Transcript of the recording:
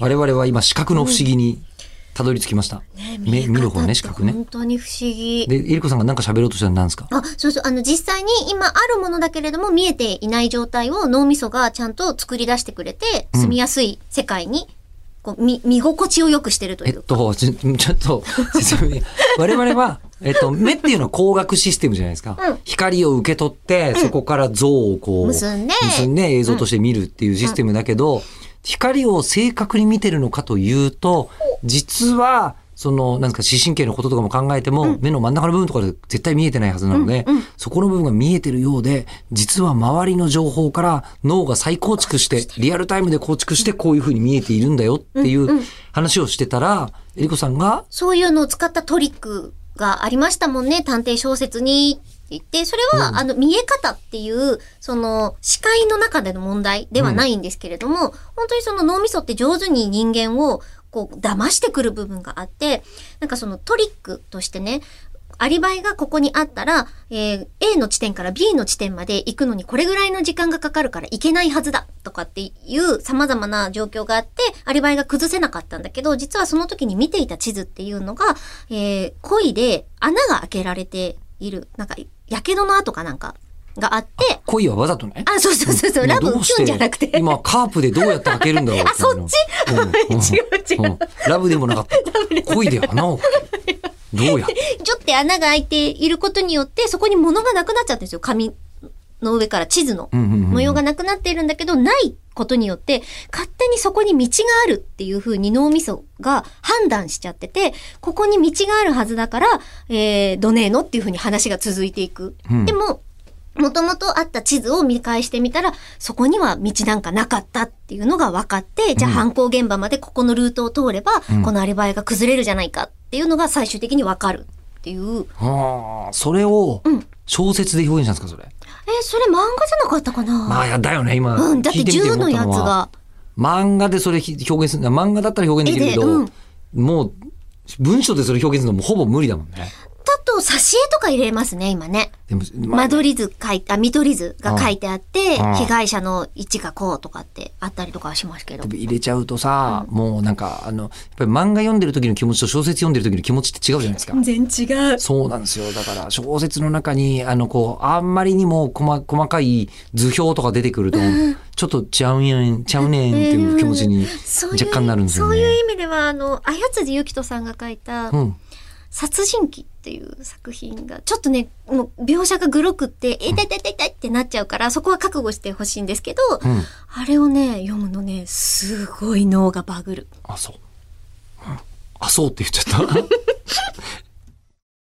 我々は今視覚の不思議にたどり着きました。目見る方ね、視覚ね。本当に不思議。で、えりこさんが何か喋ろうとしたら何ですか？あ、そうそう。あの、実際に今あるものだけれども見えていない状態を脳みそがちゃんと作り出してくれて、住みやすい世界に、こう、見、見心地を良くしてるとえっいうか。と、ちょちょっと、説明 我々は、えっと、目っていうのは光学システムじゃないですか。うん光を受け取って、そこから像をこう、結んで結んで映像として見るっていうシステムだけど、光を正確に見てるのかというと、実は、その、なんですか、視神経のこととかも考えても、目の真ん中の部分とかで絶対見えてないはずなので、そこの部分が見えてるようで、実は周りの情報から脳が再構築して、リアルタイムで構築して、こういうふうに見えているんだよっていう話をしてたら、えりこさんが、そういうのを使ったトリックがありましたもんね、探偵小説に。言って、それは、あの、見え方っていう、その、視界の中での問題ではないんですけれども、本当にその脳みそって上手に人間を、こう、騙してくる部分があって、なんかそのトリックとしてね、アリバイがここにあったら、えー A の地点から B の地点まで行くのにこれぐらいの時間がかかるから行けないはずだとかっていう様々な状況があって、アリバイが崩せなかったんだけど、実はその時に見ていた地図っていうのが、えー、恋で穴が開けられている、なんか、やけどの跡かなんかがあって、恋はわざとね。あ、そうそうそうそう、ラブキュンじゃなくて。今、カープでどうやって開けるんだろう あそっち？うん。うん違う違う。うん。ラブでもなかった。恋で穴を開ける。どうや ちょっと穴が開いていることによって、そこに物がなくなっちゃったんですよ。紙の上から地図の模様がなくなっているんだけど、ないことによって、勝手にそこに道があるっていう風に脳みそが判断しちゃってて、ここに道があるはずだから、えー、どねえのっていう風に話が続いていく。うんでも、もともとあった地図を見返してみたら、そこには道なんかなかったっていうのが分かって、じゃあうん犯行現場までここのルートを通れば、うんこのアリバイが崩れるじゃないかっていうのが最終的に分かるっていう。はあ、それをうん小説で表現したんですか、それ？え、それ漫画じゃなかったかな？まあ、やだよね、今。うん、だって聞いてみて銃のやつが。漫画でそれ表現する漫画だったら表現できるけど、うんもう、文章でそれ表現するのもほぼ無理だもんね。挿絵とか入れますね、今ね。でも、間取り図書いた、見取り図が書いてあって、被害者の位置がこうとかってあったりとかはしますけど。入れちゃうとさ、もうなんか、あの、やっぱり漫画読んでる時の気持ちと小説読んでる時の気持ちって違うじゃないですか。全然違う。そうなんですよ。だから、小説の中に、あの、こう、あんまりにも細細かい図表とか出てくると、ちょっとちゃうやん、ちゃうねんっていう気持ちに若干なるんですよね。そういう意味では、あの、あやつじゆきとさんが書いた、うん。殺人鬼っていう作品が、ちょっとね、もう描写がグロくって、え痛い痛い痛い痛いってなっちゃうから、そこは覚悟してほしいんですけど、うん。あれをね、読むのね、すごい脳がバグる。あ、そう。うんあ、そうって言っちゃった。